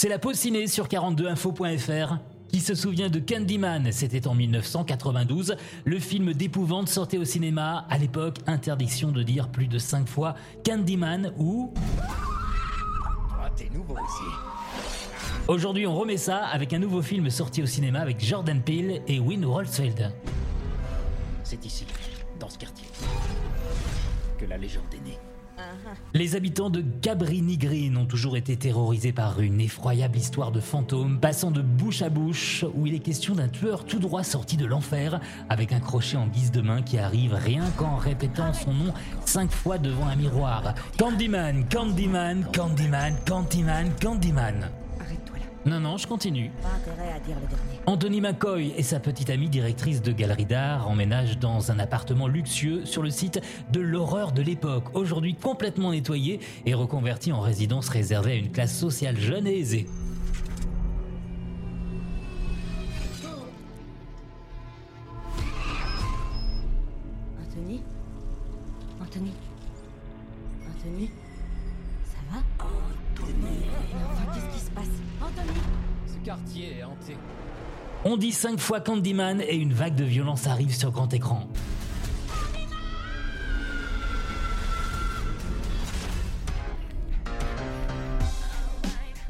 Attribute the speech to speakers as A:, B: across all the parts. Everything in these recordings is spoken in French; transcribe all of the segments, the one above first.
A: C'est la pause ciné sur 42info.fr. Qui se souvient de Candyman C'était en 1992. Le film d'épouvante sortait au cinéma. À l'époque, interdiction de dire plus de 5 fois Candyman ou. Aujourd'hui, on remet ça avec un nouveau film sorti au cinéma avec Jordan Peele et Win Rolfsfeld.
B: C'est ici, dans ce quartier, que la légende est née.
A: Les habitants de Cabrini Green ont toujours été terrorisés par une effroyable histoire de fantômes passant de bouche à bouche où il est question d'un tueur tout droit sorti de l'enfer avec un crochet en guise de main qui arrive rien qu'en répétant son nom cinq fois devant un miroir. Candyman, Candyman, Candyman, Candyman, Candyman. Non, non, je continue.
C: Pas intérêt à dire le dernier.
A: Anthony McCoy et sa petite amie directrice de galerie d'art emménagent dans un appartement luxueux sur le site de l'horreur de l'époque, aujourd'hui complètement nettoyé et reconverti en résidence réservée à une classe sociale jeune et aisée.
C: Anthony? Anthony? Anthony?
B: Quartier est hanté.
A: On dit cinq fois Candyman et une vague de violence arrive sur grand écran.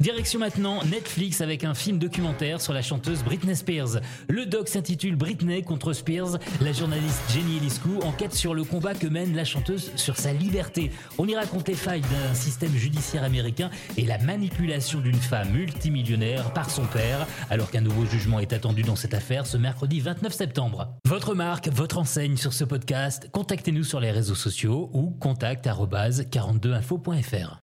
A: Direction maintenant Netflix avec un film documentaire sur la chanteuse Britney Spears. Le doc s'intitule Britney contre Spears. La journaliste Jenny Eliscu enquête sur le combat que mène la chanteuse sur sa liberté. On y raconte les failles d'un système judiciaire américain et la manipulation d'une femme multimillionnaire par son père, alors qu'un nouveau jugement est attendu dans cette affaire ce mercredi 29 septembre. Votre marque, votre enseigne sur ce podcast, contactez-nous sur les réseaux sociaux ou contact@42info.fr.